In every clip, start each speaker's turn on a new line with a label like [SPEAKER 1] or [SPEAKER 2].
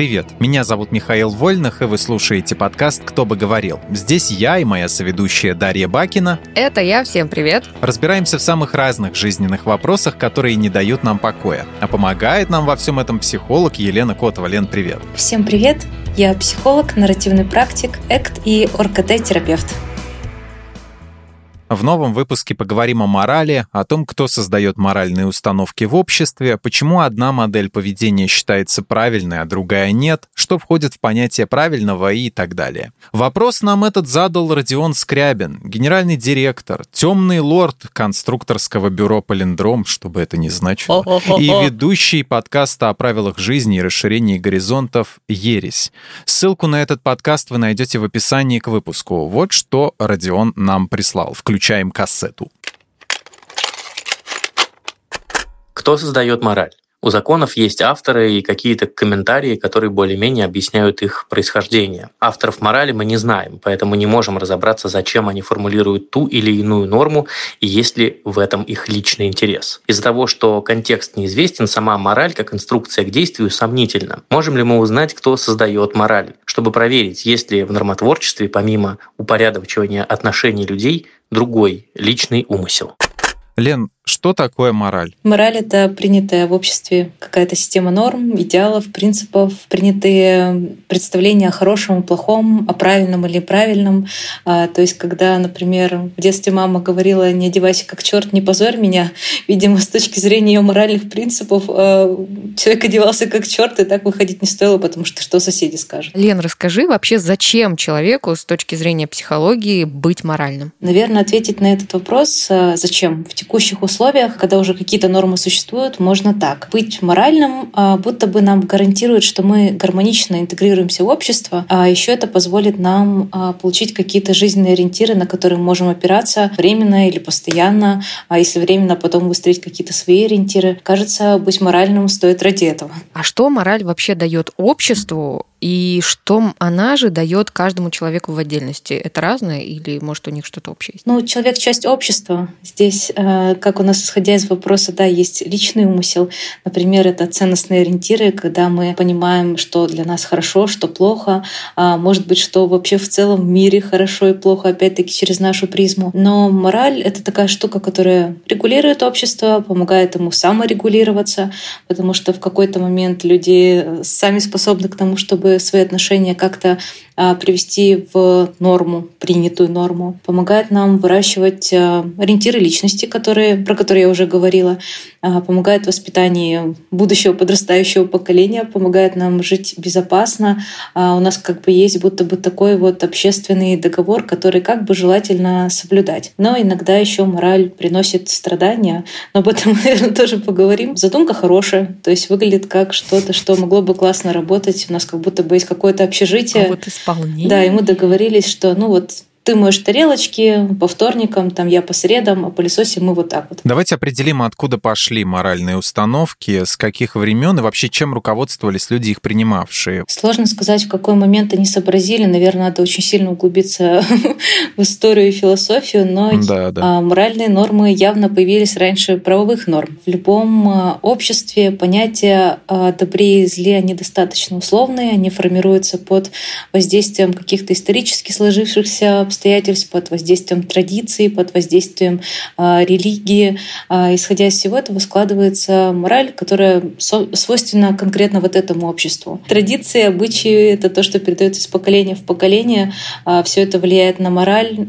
[SPEAKER 1] Привет, меня зовут Михаил Вольных, и вы слушаете подкаст «Кто бы говорил». Здесь я и моя соведущая Дарья Бакина.
[SPEAKER 2] Это я, всем привет.
[SPEAKER 1] Разбираемся в самых разных жизненных вопросах, которые не дают нам покоя. А помогает нам во всем этом психолог Елена Котова. Лен, привет.
[SPEAKER 3] Всем привет, я психолог, нарративный практик, ЭКТ и ОРКТ-терапевт.
[SPEAKER 1] В новом выпуске поговорим о морали, о том, кто создает моральные установки в обществе, почему одна модель поведения считается правильной, а другая нет, что входит в понятие правильного и так далее. Вопрос нам этот задал Родион Скрябин, генеральный директор, темный лорд конструкторского бюро «Полиндром», чтобы это не значило, и ведущий подкаста о правилах жизни и расширении горизонтов «Ересь». Ссылку на этот подкаст вы найдете в описании к выпуску. Вот что Родион нам прислал. Включите включаем кассету.
[SPEAKER 4] Кто создает мораль? У законов есть авторы и какие-то комментарии, которые более-менее объясняют их происхождение. Авторов морали мы не знаем, поэтому не можем разобраться, зачем они формулируют ту или иную норму и есть ли в этом их личный интерес. Из-за того, что контекст неизвестен, сама мораль как инструкция к действию сомнительна. Можем ли мы узнать, кто создает мораль? Чтобы проверить, есть ли в нормотворчестве, помимо упорядочивания отношений людей, другой личный умысел.
[SPEAKER 1] Лен, что такое мораль?
[SPEAKER 3] Мораль — это принятая в обществе какая-то система норм, идеалов, принципов, принятые представления о хорошем и плохом, о правильном или правильном. А, то есть, когда, например, в детстве мама говорила «не одевайся как черт, не позорь меня», видимо, с точки зрения ее моральных принципов а, человек одевался как черт, и так выходить не стоило, потому что что соседи скажут.
[SPEAKER 2] Лен, расскажи вообще, зачем человеку с точки зрения психологии быть моральным?
[SPEAKER 3] Наверное, ответить на этот вопрос а, «зачем?» в текущих условиях условиях, когда уже какие-то нормы существуют, можно так. Быть моральным а, будто бы нам гарантирует, что мы гармонично интегрируемся в общество, а еще это позволит нам а, получить какие-то жизненные ориентиры, на которые мы можем опираться временно или постоянно, а если временно, потом выстроить какие-то свои ориентиры. Кажется, быть моральным стоит ради этого.
[SPEAKER 2] А что мораль вообще дает обществу, и что она же дает каждому человеку в отдельности? Это разное или, может, у них что-то общее есть?
[SPEAKER 3] Ну, человек — часть общества. Здесь, э, как у нас, исходя из вопроса, да, есть личный умысел. Например, это ценностные ориентиры, когда мы понимаем, что для нас хорошо, что плохо. А может быть, что вообще в целом в мире хорошо и плохо, опять-таки, через нашу призму. Но мораль — это такая штука, которая регулирует общество, помогает ему саморегулироваться, потому что в какой-то момент люди сами способны к тому, чтобы свои отношения как-то привести в норму, принятую норму. Помогает нам выращивать а, ориентиры личности, которые, про которые я уже говорила. А, помогает в воспитании будущего подрастающего поколения, помогает нам жить безопасно. У нас как бы есть будто бы такой вот общественный договор, который как бы желательно соблюдать. Но иногда еще мораль приносит страдания, но об этом, наверное, тоже поговорим. Задумка хорошая, то есть выглядит как что-то, что могло бы классно работать. У нас как будто бы есть какое-то общежитие. А
[SPEAKER 2] вот исполнение.
[SPEAKER 3] Да, и мы договорились, что ну вот ты моешь тарелочки по вторникам, там я по средам, а пылесосим мы вот так вот.
[SPEAKER 1] Давайте определим, откуда пошли моральные установки, с каких времен и вообще чем руководствовались люди, их принимавшие.
[SPEAKER 3] Сложно сказать, в какой момент они сообразили. Наверное, надо очень сильно углубиться в историю и философию, но да, да. А, моральные нормы явно появились раньше правовых норм. В любом а, обществе понятия о добре и зле, они достаточно условные, они формируются под воздействием каких-то исторически сложившихся обстоятельств, под воздействием традиций, под воздействием э, религии. Э, исходя из всего этого складывается мораль, которая свойственна конкретно вот этому обществу. Традиции, обычаи — это то, что передается из поколения в поколение. Э, все это влияет на мораль,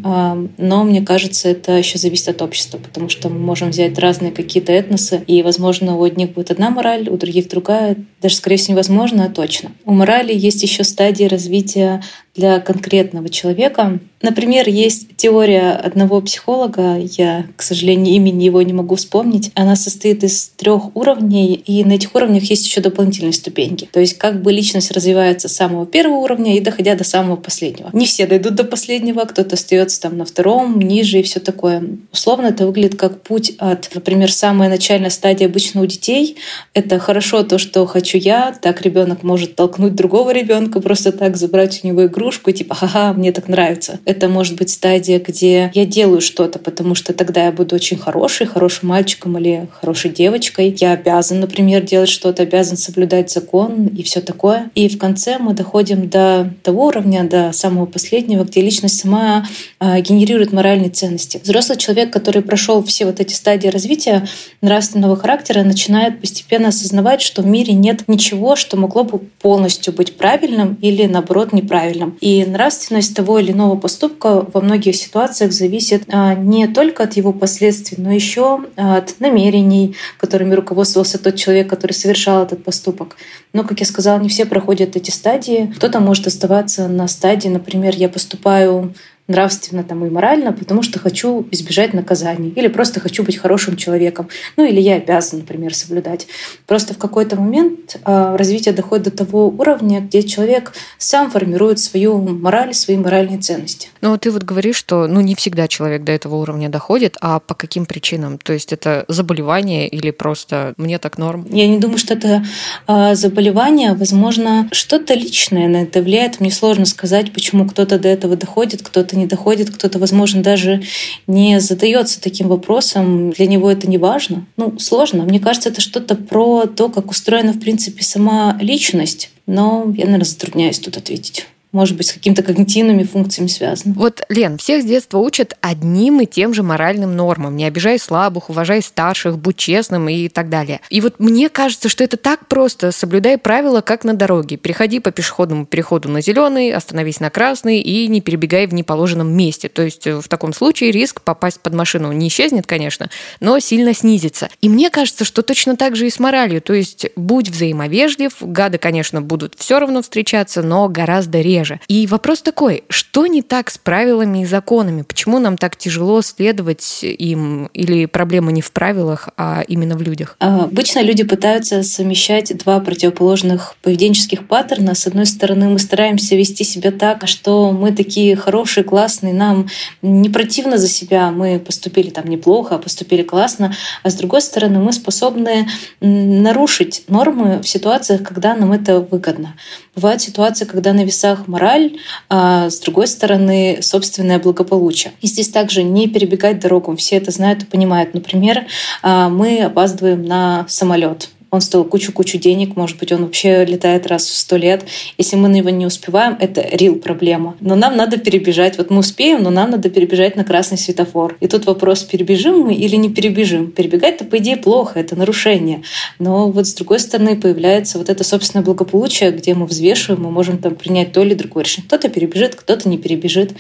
[SPEAKER 3] но мне кажется, это еще зависит от общества, потому что мы можем взять разные какие-то этносы, и, возможно, у одних будет одна мораль, у других другая. Даже, скорее всего, невозможно, а точно. У морали есть еще стадии развития для конкретного человека. Например, есть теория одного психолога, я, к сожалению, имени его не могу вспомнить. Она состоит из трех уровней, и на этих уровнях есть еще дополнительные ступеньки. То есть как бы личность развивается с самого первого уровня и доходя до самого последнего. Не все дойдут до последнего, кто-то остается там на втором, ниже и все такое. Условно это выглядит как путь от, например, самая начальная стадия обычно у детей. Это хорошо то, что хочу я, так ребенок может толкнуть другого ребенка, просто так забрать у него игру кружку и типа, ха-ха, мне так нравится. Это может быть стадия, где я делаю что-то, потому что тогда я буду очень хороший, хорошим мальчиком или хорошей девочкой. Я обязан, например, делать что-то, обязан соблюдать закон и все такое. И в конце мы доходим до того уровня, до самого последнего, где личность сама а, генерирует моральные ценности. Взрослый человек, который прошел все вот эти стадии развития нравственного характера, начинает постепенно осознавать, что в мире нет ничего, что могло бы полностью быть правильным или, наоборот, неправильным. И нравственность того или иного поступка во многих ситуациях зависит а, не только от его последствий, но еще от намерений, которыми руководствовался тот человек, который совершал этот поступок. Но, как я сказала, не все проходят эти стадии. Кто-то может оставаться на стадии, например, я поступаю нравственно там, и морально, потому что хочу избежать наказания или просто хочу быть хорошим человеком. Ну или я обязан, например, соблюдать. Просто в какой-то момент э, развитие доходит до того уровня, где человек сам формирует свою мораль, свои моральные ценности.
[SPEAKER 2] Ну ты вот говоришь, что ну не всегда человек до этого уровня доходит, а по каким причинам? То есть это заболевание или просто мне так норм?
[SPEAKER 3] Я не думаю, что это э, заболевание. Возможно, что-то личное на это влияет. Мне сложно сказать, почему кто-то до этого доходит, кто-то не доходит, кто-то, возможно, даже не задается таким вопросом, для него это не важно. Ну, сложно. Мне кажется, это что-то про то, как устроена, в принципе, сама личность. Но я, наверное, затрудняюсь тут ответить может быть, с какими-то когнитивными функциями связано.
[SPEAKER 2] Вот, Лен, всех с детства учат одним и тем же моральным нормам. Не обижай слабых, уважай старших, будь честным и так далее. И вот мне кажется, что это так просто. Соблюдай правила, как на дороге. Переходи по пешеходному переходу на зеленый, остановись на красный и не перебегай в неположенном месте. То есть э, в таком случае риск попасть под машину не исчезнет, конечно, но сильно снизится. И мне кажется, что точно так же и с моралью. То есть будь взаимовежлив, гады, конечно, будут все равно встречаться, но гораздо реже реже. И вопрос такой, что не так с правилами и законами? Почему нам так тяжело следовать им? Или проблема не в правилах, а именно в людях?
[SPEAKER 3] А, обычно люди пытаются совмещать два противоположных поведенческих паттерна. С одной стороны, мы стараемся вести себя так, что мы такие хорошие, классные, нам не противно за себя, мы поступили там неплохо, а поступили классно. А с другой стороны, мы способны нарушить нормы в ситуациях, когда нам это выгодно. Бывают ситуации, когда на весах мораль, а с другой стороны собственное благополучие. И здесь также не перебегать дорогу. Все это знают и понимают. Например, а, мы опаздываем на самолет он стоил кучу-кучу денег, может быть, он вообще летает раз в сто лет. Если мы на него не успеваем, это рил проблема. Но нам надо перебежать. Вот мы успеем, но нам надо перебежать на красный светофор. И тут вопрос, перебежим мы или не перебежим. Перебегать-то, по идее, плохо, это нарушение. Но вот с другой стороны появляется вот это собственное благополучие, где мы взвешиваем, мы можем там принять то или другое решение. Кто-то перебежит, кто-то не перебежит.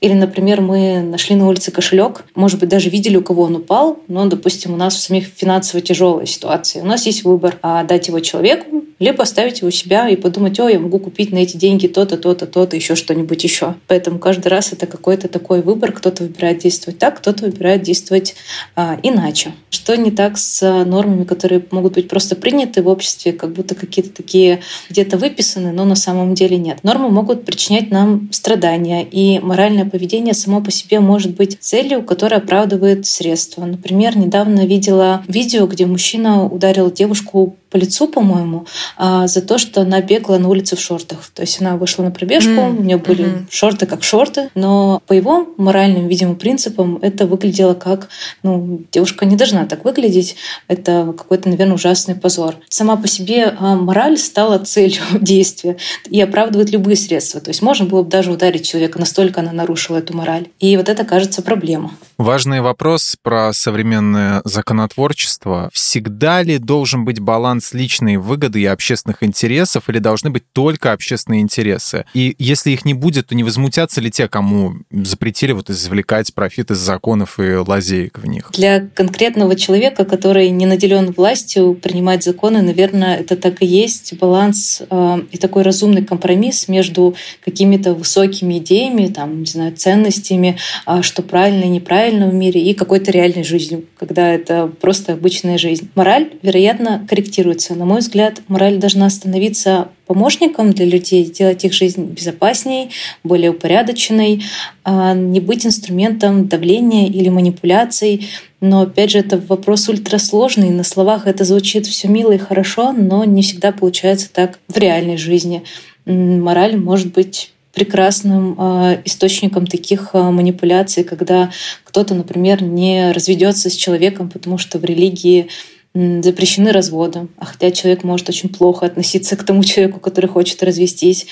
[SPEAKER 3] Или, например, мы нашли на улице кошелек, может быть, даже видели, у кого он упал, но, допустим, у нас в самих финансово тяжелая ситуация. У нас есть выбор выбор а дать его человеку, либо оставить его у себя и подумать, о, я могу купить на эти деньги то-то, то-то, то-то, еще что-нибудь еще. Поэтому каждый раз это какой-то такой выбор. Кто-то выбирает действовать так, кто-то выбирает действовать а, иначе. Что не так с нормами, которые могут быть просто приняты в обществе, как будто какие-то такие где-то выписаны, но на самом деле нет. Нормы могут причинять нам страдания, и моральное поведение само по себе может быть целью, которая оправдывает средства. Например, недавно видела видео, где мужчина ударил девушку groupe по лицу, по-моему, а, за то, что она бегала на улице в шортах. То есть она вышла на пробежку, mm-hmm. у нее были mm-hmm. шорты как шорты, но по его моральным, видимо, принципам это выглядело как, ну, девушка не должна так выглядеть, это какой-то, наверное, ужасный позор. Сама по себе а, мораль стала целью действия и оправдывает любые средства. То есть можно было бы даже ударить человека, настолько она нарушила эту мораль. И вот это, кажется, проблема.
[SPEAKER 1] Важный вопрос про современное законотворчество. Всегда ли должен быть баланс личной выгоды и общественных интересов, или должны быть только общественные интересы? И если их не будет, то не возмутятся ли те, кому запретили вот извлекать профит из законов и лазеек в них?
[SPEAKER 3] Для конкретного человека, который не наделен властью принимать законы, наверное, это так и есть баланс э, и такой разумный компромисс между какими-то высокими идеями, там, не знаю, ценностями, э, что правильно и неправильно, реальном мире и какой-то реальной жизнью, когда это просто обычная жизнь. Мораль, вероятно, корректируется. На мой взгляд, мораль должна становиться помощником для людей, сделать их жизнь безопасней, более упорядоченной, а не быть инструментом давления или манипуляций. Но опять же, это вопрос ультрасложный. На словах это звучит все мило и хорошо, но не всегда получается так в реальной жизни. Мораль может быть прекрасным э, источником таких э, манипуляций, когда кто-то, например, не разведется с человеком, потому что в религии запрещены разводы, а хотя человек может очень плохо относиться к тому человеку, который хочет развестись.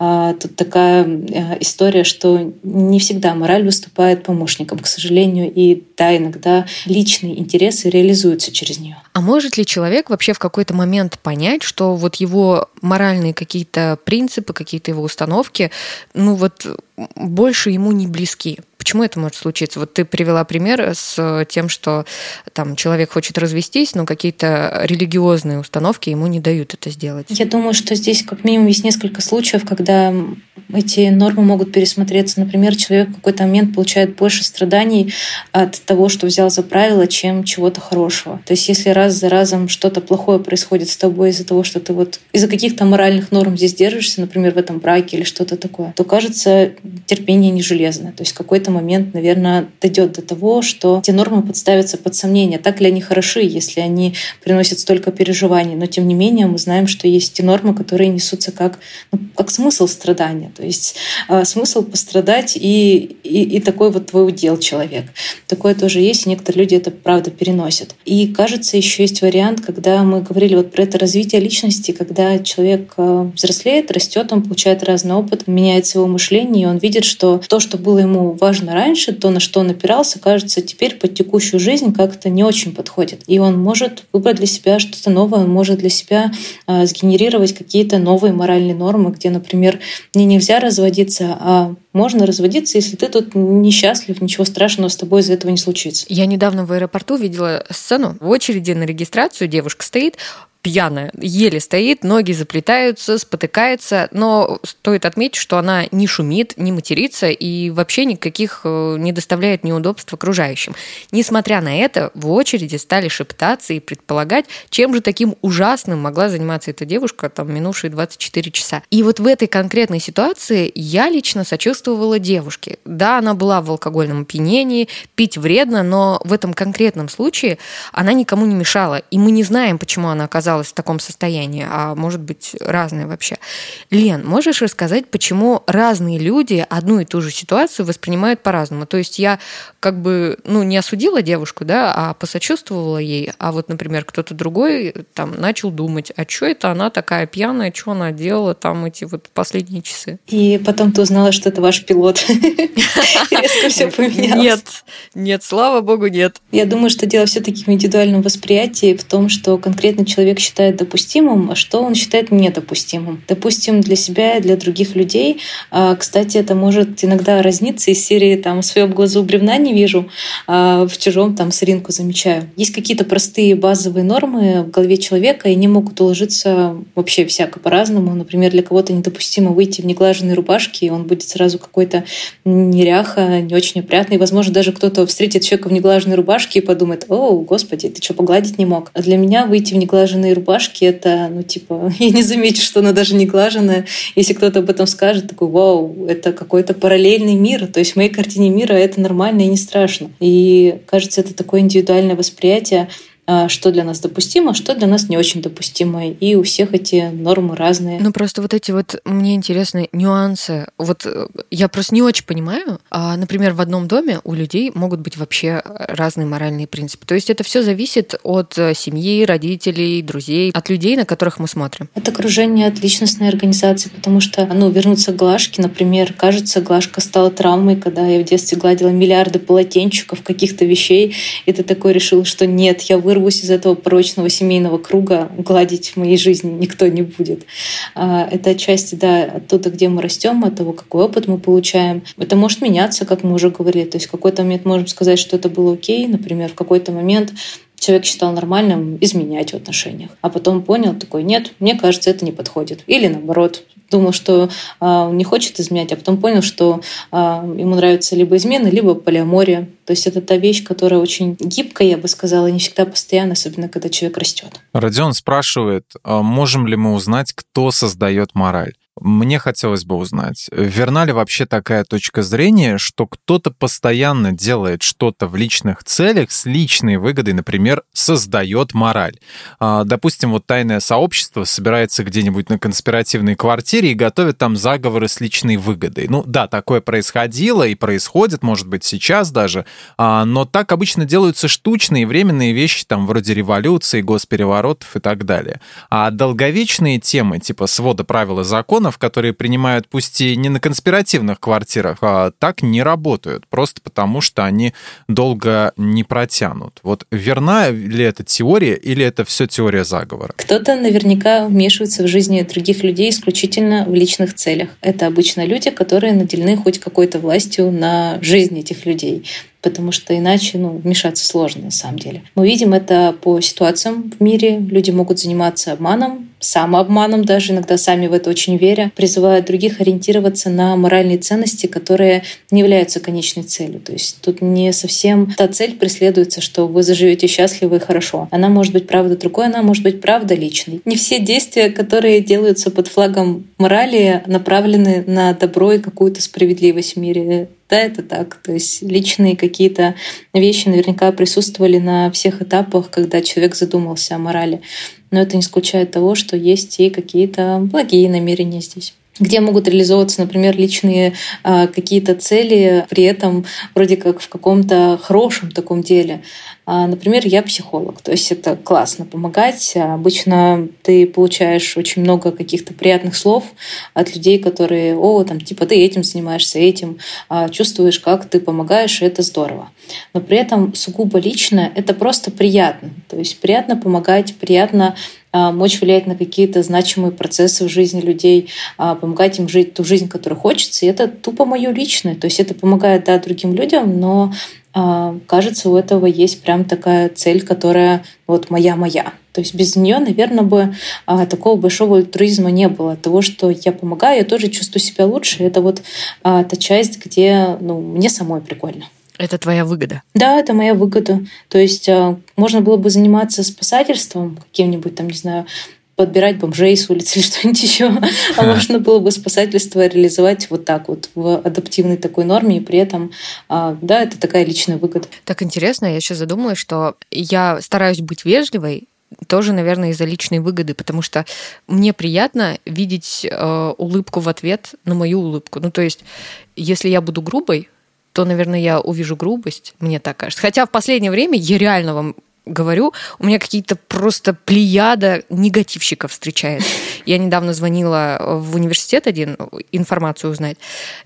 [SPEAKER 3] А, тут такая э, история, что не всегда мораль выступает помощником, к сожалению, и да, иногда личные интересы реализуются через нее.
[SPEAKER 2] А может ли человек вообще в какой-то момент понять, что вот его моральные какие-то принципы, какие-то его установки, ну вот больше ему не близки? Почему это может случиться? Вот ты привела пример с тем, что там человек хочет развестись, но какие-то религиозные установки ему не дают это сделать.
[SPEAKER 3] Я думаю, что здесь как минимум есть несколько случаев, когда эти нормы могут пересмотреться. Например, человек в какой-то момент получает больше страданий от того, что взял за правило, чем чего-то хорошего. То есть если раз за разом что-то плохое происходит с тобой из-за того, что ты вот из-за каких-то моральных норм здесь держишься, например, в этом браке или что-то такое, то кажется терпение не железное. То есть какой-то какой-то момент, наверное, дойдет до того, что эти нормы подставятся под сомнение. Так ли они хороши, если они приносят столько переживаний? Но тем не менее мы знаем, что есть те нормы, которые несутся как, ну, как смысл страдания. То есть э, смысл пострадать и, и, и такой вот твой удел человек. Такое тоже есть, и некоторые люди это правда переносят. И кажется, еще есть вариант, когда мы говорили вот про это развитие личности, когда человек э, взрослеет, растет, он получает разный опыт, меняется его мышление, и он видит, что то, что было ему важно важно раньше, то, на что он опирался, кажется, теперь под текущую жизнь как-то не очень подходит. И он может выбрать для себя что-то новое, он может для себя э, сгенерировать какие-то новые моральные нормы, где, например, мне нельзя разводиться, а можно разводиться, если ты тут несчастлив, ничего страшного с тобой из-за этого не случится.
[SPEAKER 2] Я недавно в аэропорту видела сцену. В очереди на регистрацию девушка стоит, пьяная, еле стоит, ноги заплетаются, спотыкается, но стоит отметить, что она не шумит, не матерится и вообще никаких э, не доставляет неудобств окружающим. Несмотря на это, в очереди стали шептаться и предполагать, чем же таким ужасным могла заниматься эта девушка там минувшие 24 часа. И вот в этой конкретной ситуации я лично сочувствовала девушке. Да, она была в алкогольном опьянении, пить вредно, но в этом конкретном случае она никому не мешала, и мы не знаем, почему она оказалась оказалась в таком состоянии, а может быть разные вообще. Лен, можешь рассказать, почему разные люди одну и ту же ситуацию воспринимают по-разному? То есть я как бы, ну, не осудила девушку, да, а посочувствовала ей, а вот, например, кто-то другой там начал думать, а что это она такая пьяная, что она делала там эти вот последние часы?
[SPEAKER 3] И потом ты узнала, что это ваш пилот. Резко все поменялось.
[SPEAKER 2] Нет, нет, слава богу, нет.
[SPEAKER 3] Я думаю, что дело все-таки в индивидуальном восприятии, в том, что конкретный человек считает допустимым, а что он считает недопустимым. Допустим, для себя и для других людей. А, кстати, это может иногда разниться из серии там «В своем глазу бревна не вижу», а в чужом там сыринку замечаю. Есть какие-то простые базовые нормы в голове человека, и они могут уложиться вообще всяко по-разному. Например, для кого-то недопустимо выйти в неглаженной рубашке, и он будет сразу какой-то неряха, не очень опрятный. Возможно, даже кто-то встретит человека в неглаженной рубашке и подумает, о, господи, ты что, погладить не мог? А для меня выйти в неглаженной глаженные рубашки, это, ну, типа, я не замечу, что она даже не глаженная. Если кто-то об этом скажет, такой, вау, это какой-то параллельный мир. То есть в моей картине мира это нормально и не страшно. И кажется, это такое индивидуальное восприятие. А, что для нас допустимо, что для нас не очень допустимо. И у всех эти нормы разные.
[SPEAKER 2] Ну, просто вот эти вот, мне интересны нюансы. Вот э, я просто не очень понимаю. А, например, в одном доме у людей могут быть вообще разные моральные принципы. То есть это все зависит от э, семьи, родителей, друзей, от людей, на которых мы смотрим.
[SPEAKER 3] От окружения, от личностной организации, потому что, ну, вернуться к Глажке, например, кажется, Глажка стала травмой, когда я в детстве гладила миллиарды полотенчиков, каких-то вещей, и ты такой решил, что нет, я вырву вырвусь из этого прочного семейного круга, гладить в моей жизни никто не будет. А, это отчасти, да, оттуда, где мы растем, от того, какой опыт мы получаем. Это может меняться, как мы уже говорили. То есть в какой-то момент можем сказать, что это было окей, например, в какой-то момент человек считал нормальным изменять в отношениях. А потом понял такой, нет, мне кажется, это не подходит. Или наоборот, думал, что э, не хочет изменять, а потом понял, что э, ему нравится либо измена, либо полиамория. То есть это та вещь, которая очень гибкая, я бы сказала, и не всегда постоянно, особенно когда человек растет.
[SPEAKER 1] Родион спрашивает, можем ли мы узнать, кто создает мораль? Мне хотелось бы узнать, верна ли вообще такая точка зрения, что кто-то постоянно делает что-то в личных целях с личной выгодой, например, создает мораль. А, допустим, вот тайное сообщество собирается где-нибудь на конспиративной квартире и готовит там заговоры с личной выгодой. Ну да, такое происходило и происходит, может быть, сейчас даже, а, но так обычно делаются штучные временные вещи, там, вроде революции, госпереворотов и так далее. А долговечные темы, типа свода правил и законов, которые принимают пусть и не на конспиративных квартирах, а так не работают, просто потому что они долго не протянут. Вот верна ли эта теория или это все теория заговора?
[SPEAKER 3] Кто-то наверняка вмешивается в жизни других людей исключительно в личных целях. Это обычно люди, которые наделены хоть какой-то властью на жизнь этих людей потому что иначе ну, вмешаться сложно на самом деле. Мы видим это по ситуациям в мире. Люди могут заниматься обманом, самообманом даже, иногда сами в это очень веря, призывая других ориентироваться на моральные ценности, которые не являются конечной целью. То есть тут не совсем та цель преследуется, что вы заживете счастливо и хорошо. Она может быть правда другой, она может быть правда личной. Не все действия, которые делаются под флагом морали, направлены на добро и какую-то справедливость в мире. Да, это так. То есть личные какие-то вещи наверняка присутствовали на всех этапах, когда человек задумался о морали. Но это не исключает того, что есть и какие-то благие намерения здесь где могут реализовываться, например, личные э, какие-то цели, при этом вроде как в каком-то хорошем таком деле. А, например, я психолог, то есть это классно помогать. Обычно ты получаешь очень много каких-то приятных слов от людей, которые, о, там, типа, ты этим занимаешься, этим, а, чувствуешь, как ты помогаешь, и это здорово. Но при этом сугубо лично это просто приятно. То есть приятно помогать, приятно мочь влиять на какие-то значимые процессы в жизни людей, помогать им жить ту жизнь, которую хочется. И это тупо мое личное. То есть это помогает да, другим людям, но а, кажется, у этого есть прям такая цель, которая вот моя-моя. То есть без нее, наверное, бы а, такого большого альтруизма не было. Того, что я помогаю, я тоже чувствую себя лучше. Это вот а, та часть, где ну, мне самой прикольно.
[SPEAKER 2] Это твоя выгода?
[SPEAKER 3] Да, это моя выгода. То есть можно было бы заниматься спасательством каким-нибудь, там, не знаю, подбирать бомжей с улицы или что-нибудь еще. А можно было бы спасательство реализовать вот так вот в адаптивной такой норме, и при этом, а, да, это такая личная выгода.
[SPEAKER 2] Так интересно, я сейчас задумалась, что я стараюсь быть вежливой, тоже, наверное, из-за личной выгоды, потому что мне приятно видеть э, улыбку в ответ на мою улыбку. Ну, то есть, если я буду грубой, то, наверное, я увижу грубость, мне так кажется. Хотя в последнее время я реально вам говорю, у меня какие-то просто плеяда негативщиков встречает. Я недавно звонила в университет один информацию узнать,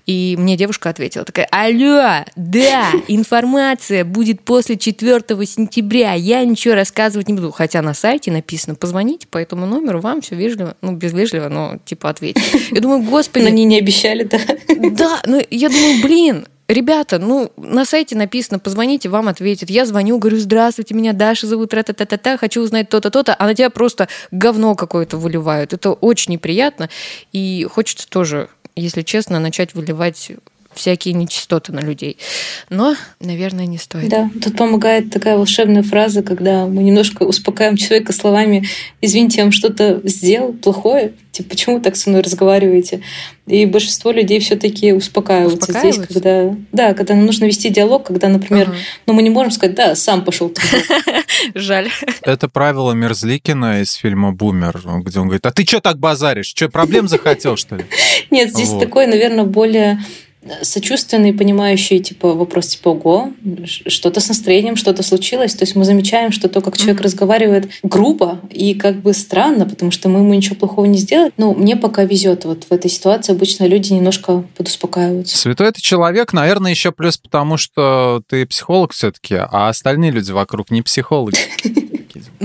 [SPEAKER 2] и мне девушка ответила такая, алло, да, информация будет после 4 сентября, я ничего рассказывать не буду. Хотя на сайте написано, позвоните по этому номеру, вам все вежливо, ну, без вежливо, но типа ответить. Я думаю, господи.
[SPEAKER 3] Но они не обещали, да?
[SPEAKER 2] Да, ну я думаю, блин, ребята, ну, на сайте написано, позвоните, вам ответят. Я звоню, говорю, здравствуйте, меня Даша зовут, та та та та хочу узнать то-то, то-то, а на тебя просто говно какое-то выливают. Это очень неприятно, и хочется тоже, если честно, начать выливать всякие нечистоты на людей. Но, наверное, не стоит.
[SPEAKER 3] Да, тут помогает такая волшебная фраза, когда мы немножко успокаиваем человека словами «Извините, я вам что-то сделал плохое, типа, почему вы так со мной разговариваете?» И большинство людей все таки успокаиваются, успокаиваются здесь, когда... Да, когда нам нужно вести диалог, когда, например, ага. ну мы не можем сказать «да, сам пошел
[SPEAKER 2] Жаль.
[SPEAKER 1] Это правило Мерзликина из фильма «Бумер», где он говорит «а ты что так базаришь? Что, проблем захотел, что ли?»
[SPEAKER 3] Нет, здесь вот. такой, наверное, более сочувственные, понимающие, типа, вопрос, типа, ого, что-то с настроением, что-то случилось. То есть мы замечаем, что то, как человек mm-hmm. разговаривает грубо и как бы странно, потому что мы ему ничего плохого не сделали. Ну, мне пока везет вот в этой ситуации. Обычно люди немножко подуспокаиваются.
[SPEAKER 1] Святой это человек, наверное, еще плюс потому, что ты психолог все-таки, а остальные люди вокруг не психологи.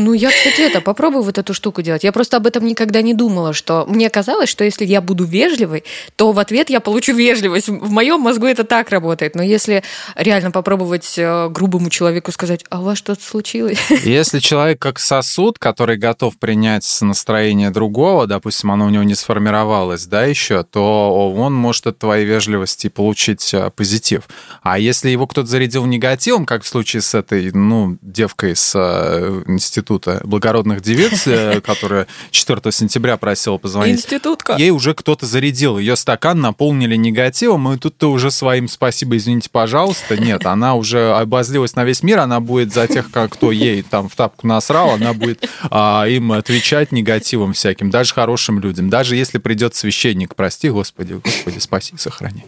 [SPEAKER 2] Ну, я, кстати, это попробую вот эту штуку делать. Я просто об этом никогда не думала, что мне казалось, что если я буду вежливой, то в ответ я получу вежливость. В моем мозгу это так работает. Но если реально попробовать э, грубому человеку сказать, а у вас что-то случилось?
[SPEAKER 1] Если человек как сосуд, который готов принять настроение другого, допустим, оно у него не сформировалось, да, еще, то он может от твоей вежливости получить э, позитив. А если его кто-то зарядил негативом, как в случае с этой, ну, девкой с э, института института благородных девиц, э, которая 4 сентября просила позвонить.
[SPEAKER 2] Институтка.
[SPEAKER 1] Ей уже кто-то зарядил. Ее стакан наполнили негативом, и тут-то уже своим спасибо, извините, пожалуйста. Нет, она уже обозлилась на весь мир, она будет за тех, кто ей там в тапку насрал, она будет а, им отвечать негативом всяким, даже хорошим людям. Даже если придет священник, прости, Господи, Господи, спаси, сохрани.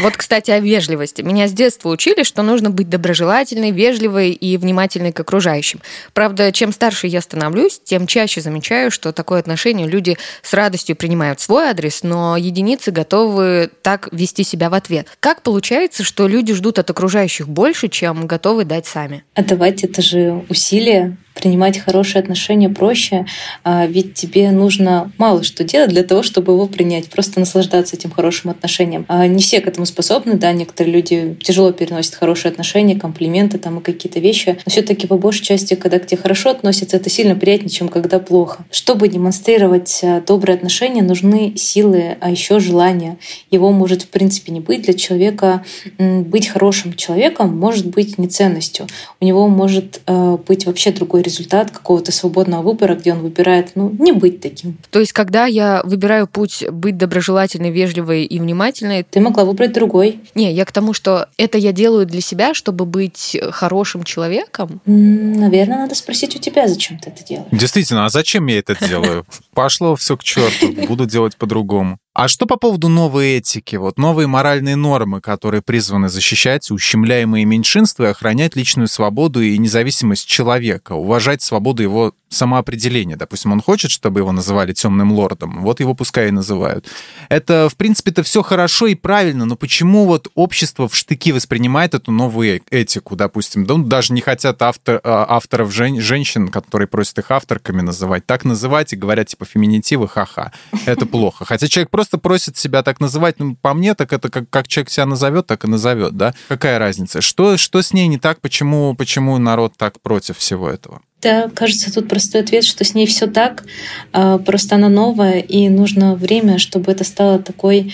[SPEAKER 2] Вот, кстати, о вежливости. Меня с детства учили, что нужно быть доброжелательной, вежливой и внимательной к окружающим. Правда, чем старше я становлюсь, тем чаще замечаю, что такое отношение люди с радостью принимают свой адрес, но единицы готовы так вести себя в ответ. Как получается, что люди ждут от окружающих больше, чем готовы дать сами?
[SPEAKER 3] Отдавать это же усилие, принимать хорошие отношения проще, а ведь тебе нужно мало что делать для того, чтобы его принять, просто наслаждаться этим хорошим отношением. А не все к этому способны, да, некоторые люди тяжело переносят хорошие отношения, комплименты там и какие-то вещи, но все таки по большей части, когда к тебе хорошо относятся, это сильно приятнее, чем когда плохо. Чтобы демонстрировать а, добрые отношения, нужны силы, а еще желание. Его может в принципе не быть. Для человека быть хорошим человеком может быть не ценностью. У него может быть вообще другой результат какого-то свободного выбора, где он выбирает, ну, не быть таким.
[SPEAKER 2] То есть, когда я выбираю путь быть доброжелательной, вежливой и внимательной...
[SPEAKER 3] Ты могла выбрать другой.
[SPEAKER 2] Не, я к тому, что это я делаю для себя, чтобы быть хорошим человеком.
[SPEAKER 3] Наверное, надо спросить у тебя, зачем ты это делаешь.
[SPEAKER 1] Действительно, а зачем я это делаю? Пошло все к черту, буду делать по-другому. А что по поводу новой этики, вот новые моральные нормы, которые призваны защищать ущемляемые меньшинства и охранять личную свободу и независимость человека, уважать свободу его самоопределения. Допустим, он хочет, чтобы его называли темным лордом, вот его пускай и называют. Это, в принципе-то, все хорошо и правильно, но почему вот общество в штыки воспринимает эту новую этику, допустим, да, ну, даже не хотят автор, а, авторов жен, женщин, которые просят их авторками называть, так называть и говорят, типа, феминитивы, ха-ха, это плохо. Хотя человек просто просит себя так называть, ну, по мне, так это как, как человек себя назовет, так и назовет, да? Какая разница? Что, что с ней не так, почему, почему народ так против всего этого?
[SPEAKER 3] Да, кажется, тут простой ответ, что с ней все так, а, просто она новая, и нужно время, чтобы это стало такой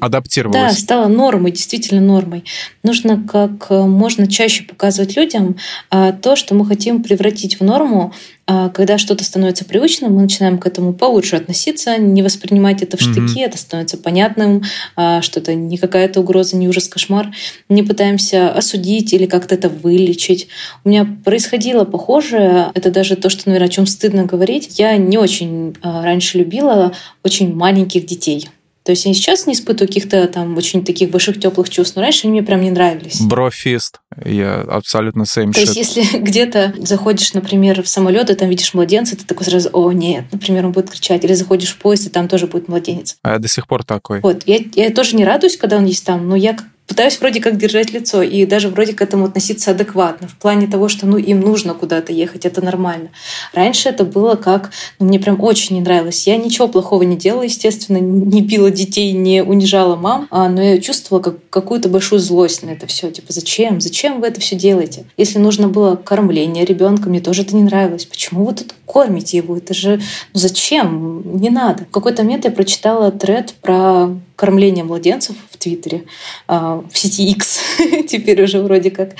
[SPEAKER 1] адаптировалась.
[SPEAKER 3] Да, стало нормой, действительно нормой. Нужно как можно чаще показывать людям а, то, что мы хотим превратить в норму. А, когда что-то становится привычным, мы начинаем к этому получше относиться, не воспринимать это в штыки, mm-hmm. это становится понятным, что это не какая-то угроза, не ужас, кошмар. Не пытаемся осудить или как-то это вылечить. У меня происходило похожее это даже то, что, наверное, о чем стыдно говорить. Я не очень а, раньше любила очень маленьких детей. То есть я сейчас не испытываю каких-то там очень таких больших теплых чувств, но раньше они мне прям не нравились.
[SPEAKER 1] Брофист. Я абсолютно same
[SPEAKER 3] То есть если где-то заходишь, например, в самолет, и там видишь младенца, ты такой сразу, о, нет, например, он будет кричать. Или заходишь в поезд, и там тоже будет младенец.
[SPEAKER 1] А я до сих пор такой.
[SPEAKER 3] Вот. Я, я тоже не радуюсь, когда он есть там, но я пытаюсь вроде как держать лицо и даже вроде к этому относиться адекватно, в плане того, что ну им нужно куда-то ехать, это нормально. Раньше это было как, ну мне прям очень не нравилось. Я ничего плохого не делала, естественно, не била детей, не унижала мам, а, но я чувствовала как, какую-то большую злость на это все. Типа, зачем? Зачем вы это все делаете? Если нужно было кормление ребенка, мне тоже это не нравилось. Почему вы тут кормите его? Это же ну, зачем? Не надо. В какой-то момент я прочитала тред про кормление младенцев в Твиттере, а, в сети X, теперь уже вроде как,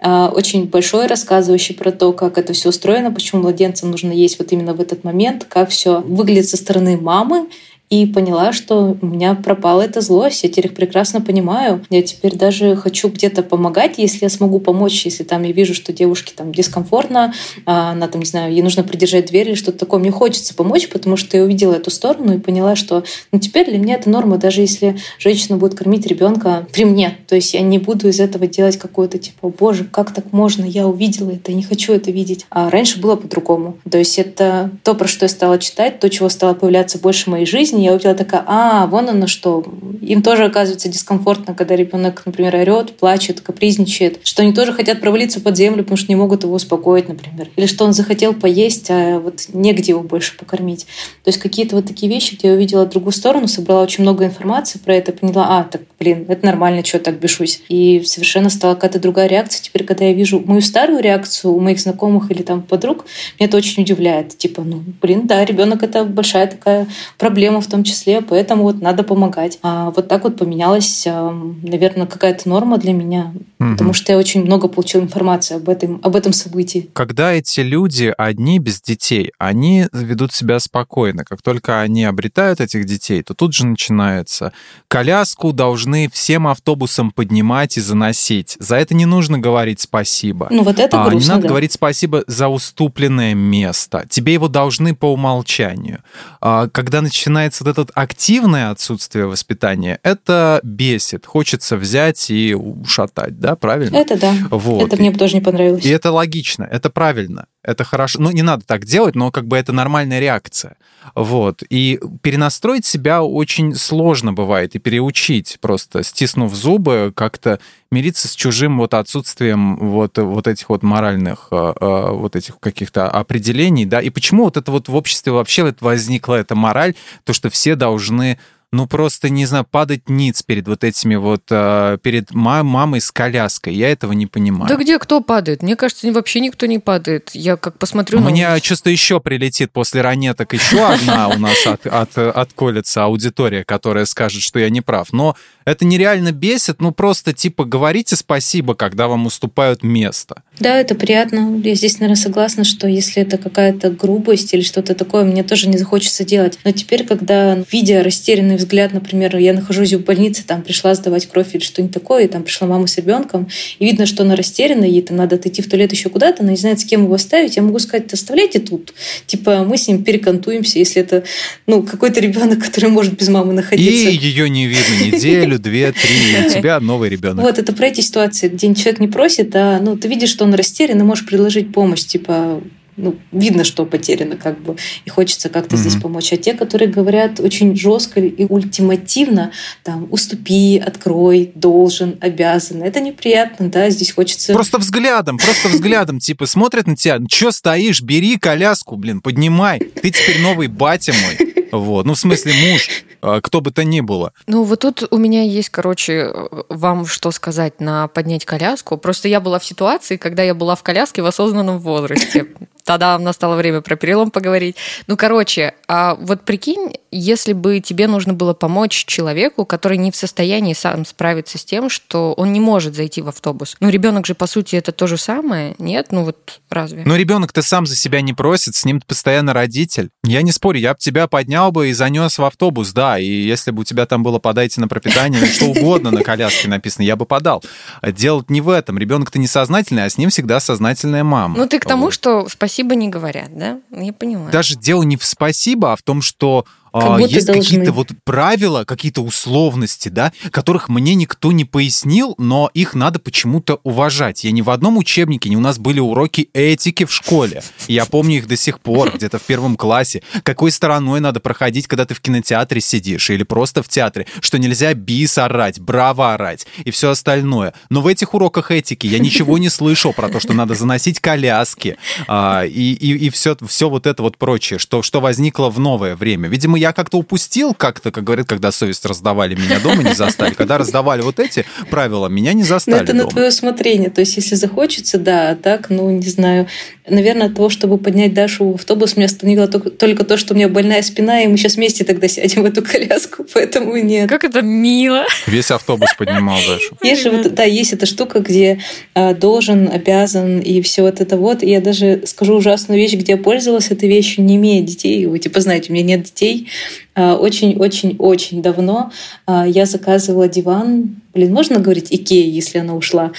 [SPEAKER 3] а, очень большой, рассказывающий про то, как это все устроено, почему младенцам нужно есть вот именно в этот момент, как все выглядит со стороны мамы и поняла, что у меня пропала эта злость. Я теперь их прекрасно понимаю. Я теперь даже хочу где-то помогать, если я смогу помочь, если там я вижу, что девушке там дискомфортно, а она там, не знаю, ей нужно придержать дверь или что-то такое. Мне хочется помочь, потому что я увидела эту сторону и поняла, что ну, теперь для меня это норма, даже если женщина будет кормить ребенка при мне. То есть я не буду из этого делать какое-то типа, боже, как так можно? Я увидела это, не хочу это видеть. А раньше было по-другому. То есть это то, про что я стала читать, то, чего стало появляться больше в моей жизни, жизни, я увидела такая, а, вон оно что. Им тоже оказывается дискомфортно, когда ребенок, например, орет, плачет, капризничает, что они тоже хотят провалиться под землю, потому что не могут его успокоить, например. Или что он захотел поесть, а вот негде его больше покормить. То есть какие-то вот такие вещи, где я увидела другую сторону, собрала очень много информации про это, поняла, а, так блин, это нормально, что так бешусь. И совершенно стала какая-то другая реакция. Теперь, когда я вижу мою старую реакцию у моих знакомых или там подруг, меня это очень удивляет. Типа, ну, блин, да, ребенок это большая такая проблема в том числе, поэтому вот надо помогать. А вот так вот поменялась, наверное, какая-то норма для меня, угу. потому что я очень много получила информации об этом, об этом событии.
[SPEAKER 1] Когда эти люди одни без детей, они ведут себя спокойно. Как только они обретают этих детей, то тут же начинается. Коляску должны всем автобусам поднимать и заносить. За это не нужно говорить спасибо.
[SPEAKER 3] Ну вот это грустно,
[SPEAKER 1] Не надо
[SPEAKER 3] да.
[SPEAKER 1] говорить спасибо за уступленное место. Тебе его должны по умолчанию. А, когда начинается вот это активное отсутствие воспитания, это бесит. Хочется взять и ушатать, да, правильно?
[SPEAKER 3] Это да. Вот. Это мне тоже не понравилось.
[SPEAKER 1] И это логично, это правильно это хорошо. Ну, не надо так делать, но как бы это нормальная реакция. Вот. И перенастроить себя очень сложно бывает, и переучить просто, стиснув зубы, как-то мириться с чужим вот отсутствием вот, вот этих вот моральных э, э, вот этих каких-то определений, да, и почему вот это вот в обществе вообще возникла эта мораль, то, что все должны ну просто, не знаю, падать ниц перед вот этими вот, э, перед мамой с коляской. Я этого не понимаю.
[SPEAKER 2] Да где кто падает? Мне кажется, вообще никто не падает. Я как посмотрю
[SPEAKER 1] на... Мне чувство еще прилетит после ранеток еще одна у нас от, от, отколется аудитория, которая скажет, что я не прав. Но это нереально бесит, ну просто типа говорите спасибо, когда вам уступают место.
[SPEAKER 3] Да, это приятно. Я здесь, наверное, согласна, что если это какая-то грубость или что-то такое, мне тоже не захочется делать. Но теперь, когда, видя растерянный взгляд, например, я нахожусь в больнице, там пришла сдавать кровь или что-нибудь такое, и там пришла мама с ребенком, и видно, что она растеряна, ей там надо отойти в туалет еще куда-то, она не знает, с кем его оставить, я могу сказать, оставляйте тут. Типа, мы с ним перекантуемся, если это ну, какой-то ребенок, который может без мамы находиться.
[SPEAKER 1] И ее не видно неделю, две, три, и у тебя новый ребенок.
[SPEAKER 3] Вот, это про эти ситуации, где человек не просит, а ну, ты видишь, что он растерян, и можешь предложить помощь, типа, ну, видно, что потеряно, как бы, и хочется как-то mm-hmm. здесь помочь. А те, которые говорят очень жестко и ультимативно, там, уступи, открой, должен, обязан, это неприятно, да, здесь хочется...
[SPEAKER 1] Просто взглядом, просто взглядом, типа, смотрят на тебя, что стоишь, бери коляску, блин, поднимай, ты теперь новый батя мой. Вот. Ну, в смысле, муж, кто бы то ни было.
[SPEAKER 2] Ну, вот тут у меня есть, короче, вам что сказать на поднять коляску. Просто я была в ситуации, когда я была в коляске в осознанном возрасте. Тогда настало время про перелом поговорить. Ну, короче, а вот прикинь, если бы тебе нужно было помочь человеку, который не в состоянии сам справиться с тем, что он не может зайти в автобус. Ну, ребенок же, по сути, это то же самое, нет? Ну, вот разве?
[SPEAKER 1] Но ребенок-то сам за себя не просит, с ним постоянно родитель. Я не спорю, я бы тебя поднял бы и занес в автобус, да, и если бы у тебя там было «подайте на пропитание», ну, что угодно на коляске написано, я бы подал. Дело не в этом. Ребенок-то несознательный, а с ним всегда сознательная мама.
[SPEAKER 2] Ну, ты к тому, что спасибо не говорят, да? Я понимаю.
[SPEAKER 1] Даже дело не в спасибо, а в том, что а, есть какие-то вот правила, какие-то условности, да, которых мне никто не пояснил, но их надо почему-то уважать. Я ни в одном учебнике, не у нас были уроки этики в школе. Я помню их до сих пор, где-то в первом классе. Какой стороной надо проходить, когда ты в кинотеатре сидишь или просто в театре, что нельзя бис орать, браво орать и все остальное. Но в этих уроках этики я ничего не слышал про то, что надо заносить коляски а, и, и, и все, все вот это вот прочее, что, что возникло в новое время. Видимо, я как-то упустил, как-то, как говорят, когда совесть раздавали, меня дома не застали. Когда раздавали вот эти правила, меня не застали
[SPEAKER 3] Но это
[SPEAKER 1] дома.
[SPEAKER 3] на твое усмотрение. То есть, если захочется, да, а так, ну, не знаю. Наверное, от того, чтобы поднять Дашу в автобус, меня остановило только то, что у меня больная спина, и мы сейчас вместе тогда сядем в эту коляску, поэтому нет.
[SPEAKER 2] Как это мило.
[SPEAKER 1] Весь автобус поднимал Дашу.
[SPEAKER 3] Есть же вот, да, есть эта штука, где а, должен, обязан и все вот это вот. И я даже скажу ужасную вещь, где я пользовалась этой вещью, не имея детей. Вы типа знаете, у меня нет детей. Очень-очень-очень давно а, я заказывала диван. Блин, можно говорить Икея, если она ушла?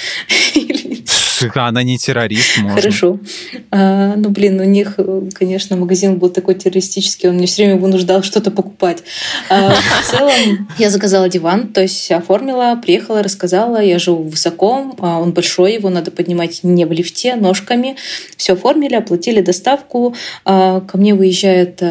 [SPEAKER 1] Она не террорист, можно.
[SPEAKER 3] Хорошо. А, ну, блин, у них, конечно, магазин был такой террористический, он мне все время вынуждал что-то покупать. А, в целом, я заказала диван, то есть оформила, приехала, рассказала, я живу высоко, а он большой, его надо поднимать не в лифте, ножками. Все оформили, оплатили доставку. А, ко мне выезжает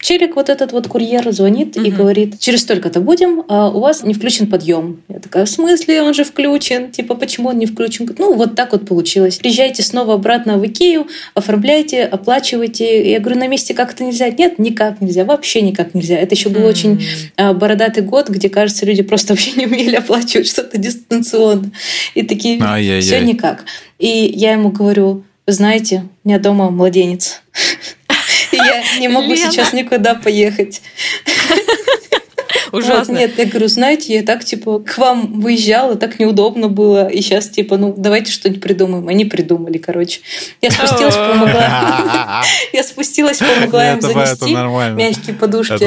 [SPEAKER 3] челик, вот этот вот курьер, звонит угу. и говорит, через столько-то будем, а у вас не включен подъем. Я такая, в смысле, он же включен? Типа, почему он не включен? Ну, вот так вот получилось. Приезжайте снова обратно в Икею, оформляйте, оплачивайте. Я говорю, на месте как-то нельзя? Нет, никак нельзя, вообще никак нельзя. Это еще был очень а, бородатый год, где, кажется, люди просто вообще не умели оплачивать что-то дистанционно. И такие, все никак. И я ему говорю, вы знаете, у меня дома младенец. Я не могу сейчас никуда поехать. Ужасно. Вот, нет, я говорю, знаете, я так, типа, к вам выезжала, так неудобно было, и сейчас, типа, ну, давайте что-нибудь придумаем. Они придумали, короче. Я спустилась, помогла. Я спустилась, помогла им занести мягкие подушки.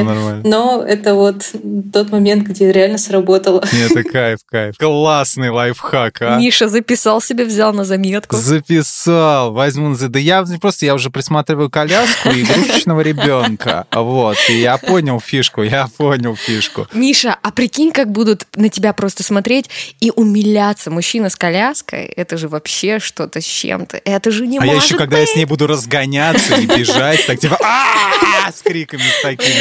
[SPEAKER 3] Но это вот тот момент, где реально сработало.
[SPEAKER 1] Нет, это кайф, кайф. Классный лайфхак, а.
[SPEAKER 2] Миша записал себе, взял на заметку.
[SPEAKER 1] Записал. Возьму. Да я просто, я уже присматриваю коляску и игрушечного ребенка. Вот. И я понял фишку, я понял фишку коляску.
[SPEAKER 2] Миша, а прикинь, как будут на тебя просто смотреть и умиляться. Мужчина с коляской, это же вообще что-то с чем-то. Это же не
[SPEAKER 1] А я еще, когда я с ней буду разгоняться и бежать, так типа с криками с такими.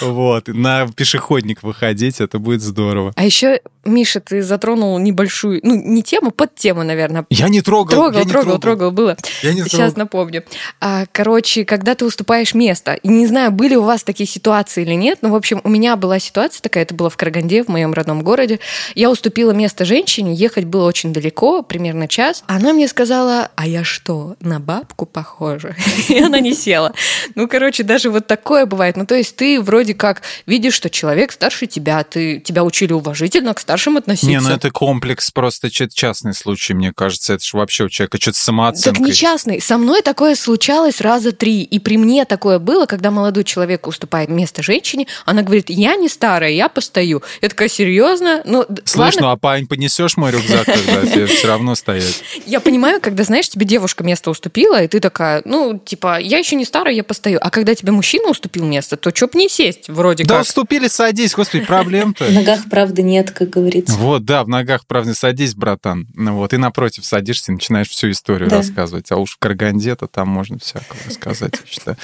[SPEAKER 1] Вот. На пешеходник выходить, это будет здорово.
[SPEAKER 2] А еще, Миша, ты затронул небольшую, ну, не тему, под тему, наверное.
[SPEAKER 1] Я не трогал.
[SPEAKER 2] Трогал,
[SPEAKER 1] не
[SPEAKER 2] трогал, трогал, было.
[SPEAKER 1] Я не
[SPEAKER 2] Сейчас трогал. напомню. А, короче, когда ты уступаешь место, и не знаю, были у вас такие ситуации или нет, но, в общем, у меня была ситуация, такая, это было в Караганде, в моем родном городе. Я уступила место женщине, ехать было очень далеко, примерно час. Она мне сказала, а я что, на бабку похожа? И она не села. Ну, короче, даже вот такое бывает. Ну, то есть ты вроде как видишь, что человек старше тебя, ты, тебя учили уважительно к старшим относиться.
[SPEAKER 1] Не, ну это комплекс, просто частный случай, мне кажется. Это же вообще у человека что-то самооценкой.
[SPEAKER 2] Так не частный. Со мной такое случалось раза три. И при мне такое было, когда молодой человек уступает место женщине, она говорит, я не старая, я постою. Я такая, серьезно? Ну,
[SPEAKER 1] Слышь, ладно. ну а пань, понесешь мой рюкзак, когда тебе все равно стоять?
[SPEAKER 2] Я понимаю, когда, знаешь, тебе девушка место уступила, и ты такая, ну, типа, я еще не старая, я постою. А когда тебе мужчина уступил место, то что б не сесть вроде
[SPEAKER 1] да
[SPEAKER 2] как.
[SPEAKER 1] Да уступили, садись, господи, проблем-то.
[SPEAKER 3] В ногах правды нет, как говорится.
[SPEAKER 1] Вот, да, в ногах правды садись, братан. Ну вот, и напротив садишься, начинаешь всю историю рассказывать. А уж в Караганде-то там можно всякого рассказать, я считаю.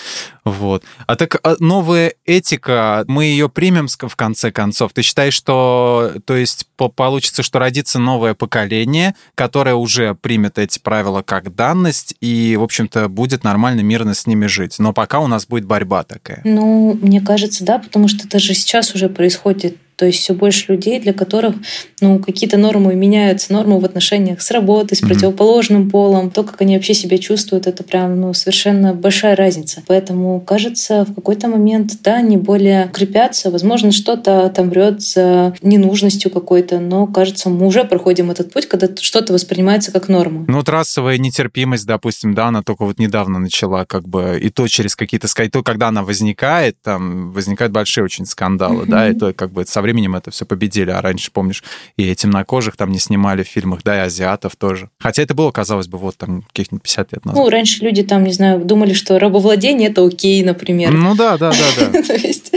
[SPEAKER 1] Вот. А так а новая этика, мы ее примем в конце концов? Ты считаешь, что то есть получится, что родится новое поколение, которое уже примет эти правила как данность и, в общем-то, будет нормально, мирно с ними жить. Но пока у нас будет борьба такая.
[SPEAKER 3] Ну, мне кажется, да, потому что это же сейчас уже происходит то есть все больше людей, для которых ну, какие-то нормы меняются, нормы в отношениях с работой, с mm-hmm. противоположным полом, то, как они вообще себя чувствуют, это прям ну, совершенно большая разница. Поэтому, кажется, в какой-то момент, да, они более крепятся. Возможно, что-то отомрет за ненужностью какой-то, но, кажется, мы уже проходим этот путь, когда что-то воспринимается как норма.
[SPEAKER 1] Ну, вот расовая нетерпимость, допустим, да, она только вот недавно начала как бы, и то через какие-то, сказать, то, когда она возникает, там возникают большие очень скандалы, mm-hmm. да, и то как бы со временем это все победили. А раньше, помнишь, и темнокожих там не снимали в фильмах, да, и азиатов тоже. Хотя это было, казалось бы, вот там каких-нибудь 50 лет назад.
[SPEAKER 3] Ну, раньше люди там, не знаю, думали, что рабовладение это окей, например.
[SPEAKER 1] Ну да, да, да, да. То есть...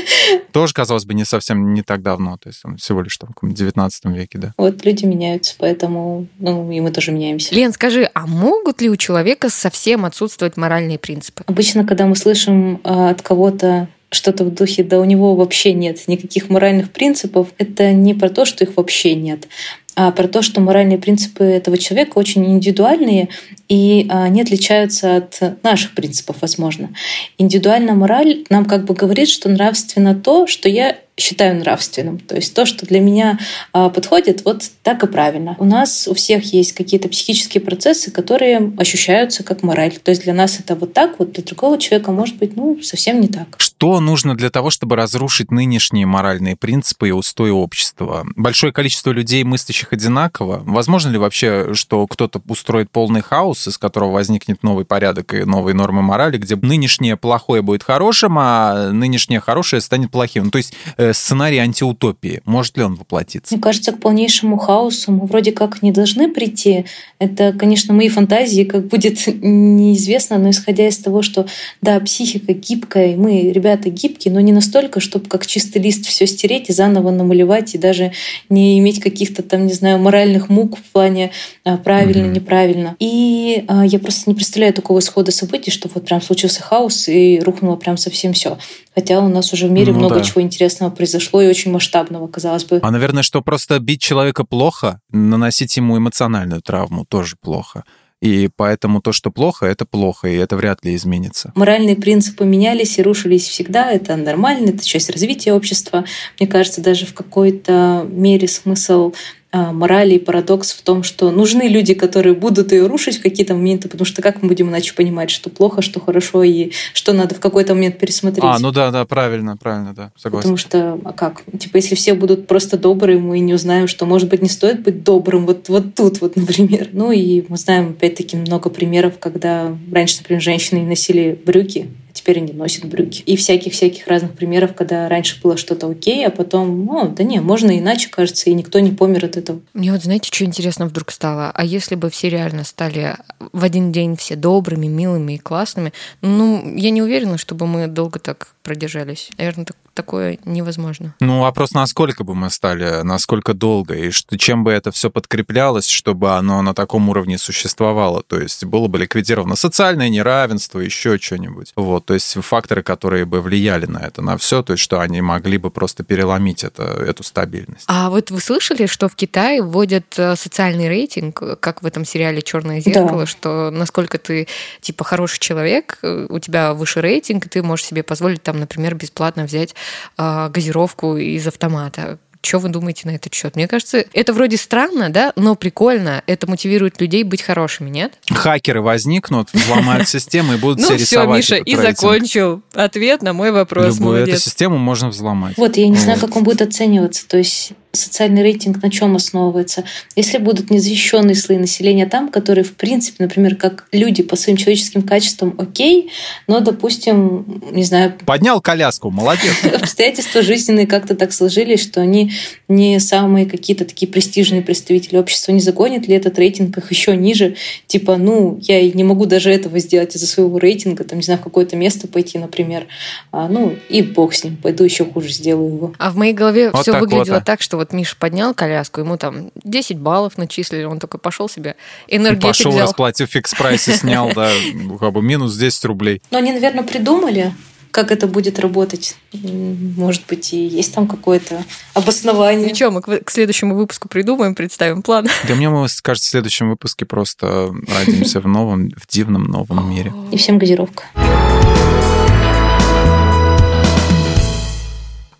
[SPEAKER 1] Тоже, казалось бы, не совсем не так давно, то есть всего лишь там в 19 веке, да.
[SPEAKER 3] Вот люди меняются, поэтому, ну, и мы тоже меняемся.
[SPEAKER 2] Лен, скажи, а могут ли у человека совсем отсутствовать моральные принципы?
[SPEAKER 3] Обычно, когда мы слышим а, от кого-то что-то в духе, да у него вообще нет никаких моральных принципов, это не про то, что их вообще нет, а про то, что моральные принципы этого человека очень индивидуальные и а, не отличаются от наших принципов, возможно. Индивидуальная мораль нам как бы говорит, что нравственно то, что я считаю нравственным. То есть то, что для меня а, подходит, вот так и правильно. У нас у всех есть какие-то психические процессы, которые ощущаются как мораль. То есть для нас это вот так, вот для другого человека может быть ну, совсем не так.
[SPEAKER 1] Что нужно для того, чтобы разрушить нынешние моральные принципы и устои общества? Большое количество людей, мыслящих одинаково. Возможно ли вообще, что кто-то устроит полный хаос, из которого возникнет новый порядок и новые нормы морали, где нынешнее плохое будет хорошим, а нынешнее хорошее станет плохим? То есть Э, сценарий антиутопии. Может ли он воплотиться?
[SPEAKER 3] Мне кажется, к полнейшему хаосу мы вроде как не должны прийти. Это, конечно, мои фантазии, как будет неизвестно, но исходя из того, что, да, психика гибкая, мы, ребята, гибкие, но не настолько, чтобы как чистый лист все стереть и заново намалевать, и даже не иметь каких-то там, не знаю, моральных мук в плане а, правильно, mm-hmm. неправильно. И а, я просто не представляю такого исхода событий, что вот прям случился хаос и рухнуло прям совсем все. Хотя у нас уже в мире ну, много да. чего интересного произошло и очень масштабного, казалось бы.
[SPEAKER 1] А, наверное, что просто бить человека плохо, наносить ему эмоциональную травму тоже плохо. И поэтому то, что плохо, это плохо, и это вряд ли изменится.
[SPEAKER 3] Моральные принципы менялись и рушились всегда. Это нормально, это часть развития общества. Мне кажется, даже в какой-то мере смысл а, морали и парадокс в том, что нужны люди, которые будут ее рушить в какие-то моменты, потому что как мы будем иначе понимать, что плохо, что хорошо и что надо в какой-то момент пересмотреть. А,
[SPEAKER 1] ну да, да, правильно, правильно, да, согласен.
[SPEAKER 3] Потому что, а как? Типа, если все будут просто добрые, мы не узнаем, что, может быть, не стоит быть добрым вот, вот тут вот, например. Ну и мы знаем, опять-таки, много примеров, когда раньше, например, женщины носили брюки, теперь они носят брюки. И всяких-всяких разных примеров, когда раньше было что-то окей, а потом, ну, да не, можно иначе, кажется, и никто не помер от этого.
[SPEAKER 2] Мне вот, знаете, что интересно вдруг стало? А если бы все реально стали в один день все добрыми, милыми и классными, ну, я не уверена, чтобы мы долго так продержались. Наверное, так такое невозможно.
[SPEAKER 1] Ну, вопрос, насколько бы мы стали, насколько долго, и что, чем бы это все подкреплялось, чтобы оно на таком уровне существовало. То есть было бы ликвидировано социальное неравенство, еще что-нибудь. Вот, то есть факторы, которые бы влияли на это, на все, то есть что они могли бы просто переломить это, эту стабильность.
[SPEAKER 2] А вот вы слышали, что в Китае вводят э, социальный рейтинг, как в этом сериале Черное зеркало, да. что насколько ты типа хороший человек, э, у тебя выше рейтинг, и ты можешь себе позволить там, например, бесплатно взять э, газировку из автомата. Что вы думаете на этот счет? Мне кажется, это вроде странно, да, но прикольно. Это мотивирует людей быть хорошими, нет?
[SPEAKER 1] Хакеры возникнут, взломают систему и будут все рисовать.
[SPEAKER 2] Ну все, Миша, и закончил ответ на мой вопрос.
[SPEAKER 1] Любую эту систему можно взломать.
[SPEAKER 3] Вот, я не знаю, как он будет оцениваться. То есть социальный рейтинг на чем основывается? Если будут незащищенные слои населения там, которые, в принципе, например, как люди по своим человеческим качествам окей, но, допустим, не знаю...
[SPEAKER 1] Поднял коляску, молодец.
[SPEAKER 3] Обстоятельства жизненные как-то так сложились, что они не самые какие-то такие престижные представители общества. Не загонит ли этот рейтинг их еще ниже? Типа, ну, я и не могу даже этого сделать из-за своего рейтинга, там, не знаю, в какое-то место пойти, например. А, ну, и бог с ним, пойду еще хуже сделаю его.
[SPEAKER 2] А в моей голове вот все так выглядело вот, а. так, что вот вот Миша поднял коляску, ему там 10 баллов начислили, он только пошел себе энергетик
[SPEAKER 1] Пошел,
[SPEAKER 2] взял.
[SPEAKER 1] расплатил фикс прайс и снял, да, как бы минус 10 рублей.
[SPEAKER 3] Но они, наверное, придумали, как это будет работать. Может быть, и есть там какое-то обоснование.
[SPEAKER 2] Ничего, мы к следующему выпуску придумаем, представим план.
[SPEAKER 1] Да мне, кажется, в следующем выпуске просто родимся в новом, в дивном новом мире.
[SPEAKER 3] И всем газировка.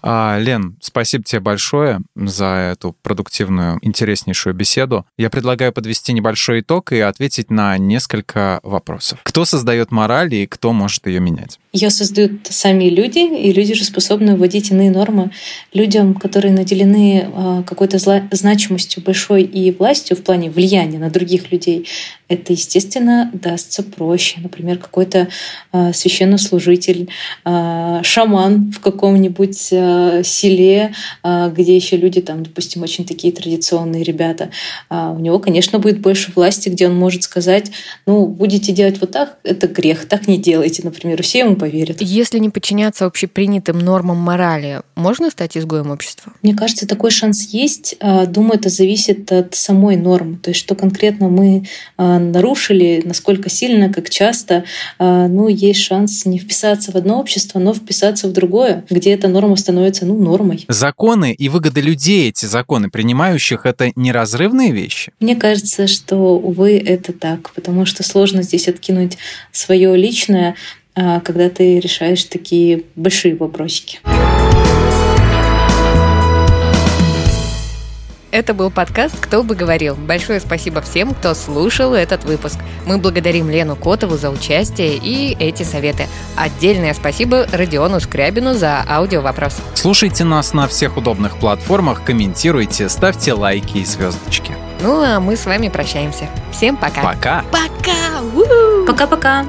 [SPEAKER 1] Лен, спасибо тебе большое за эту продуктивную, интереснейшую беседу. Я предлагаю подвести небольшой итог и ответить на несколько вопросов. Кто создает мораль и кто может ее менять?
[SPEAKER 3] Ее создают сами люди, и люди же способны вводить иные нормы. Людям, которые наделены а, какой-то значимостью большой и властью в плане влияния на других людей, это, естественно, дастся проще. Например, какой-то э, священнослужитель, э, шаман в каком-нибудь селе, где еще люди, там, допустим, очень такие традиционные ребята. У него, конечно, будет больше власти, где он может сказать, ну, будете делать вот так, это грех, так не делайте, например, все ему поверят.
[SPEAKER 2] Если не подчиняться общепринятым нормам морали, можно стать изгоем общества?
[SPEAKER 3] Мне кажется, такой шанс есть. Думаю, это зависит от самой нормы. То есть, что конкретно мы нарушили, насколько сильно, как часто, а, ну, есть шанс не вписаться в одно общество, но вписаться в другое, где эта норма становится, ну, нормой.
[SPEAKER 1] Законы и выгоды людей, эти законы принимающих, это неразрывные вещи?
[SPEAKER 3] Мне кажется, что, увы, это так, потому что сложно здесь откинуть свое личное, а, когда ты решаешь такие большие вопросики.
[SPEAKER 2] Это был подкаст «Кто бы говорил». Большое спасибо всем, кто слушал этот выпуск. Мы благодарим Лену Котову за участие и эти советы. Отдельное спасибо Родиону Скрябину за аудиовопрос.
[SPEAKER 1] Слушайте нас на всех удобных платформах, комментируйте, ставьте лайки и звездочки.
[SPEAKER 2] Ну а мы с вами прощаемся. Всем пока.
[SPEAKER 1] Пока.
[SPEAKER 2] Пока.
[SPEAKER 3] Пока-пока.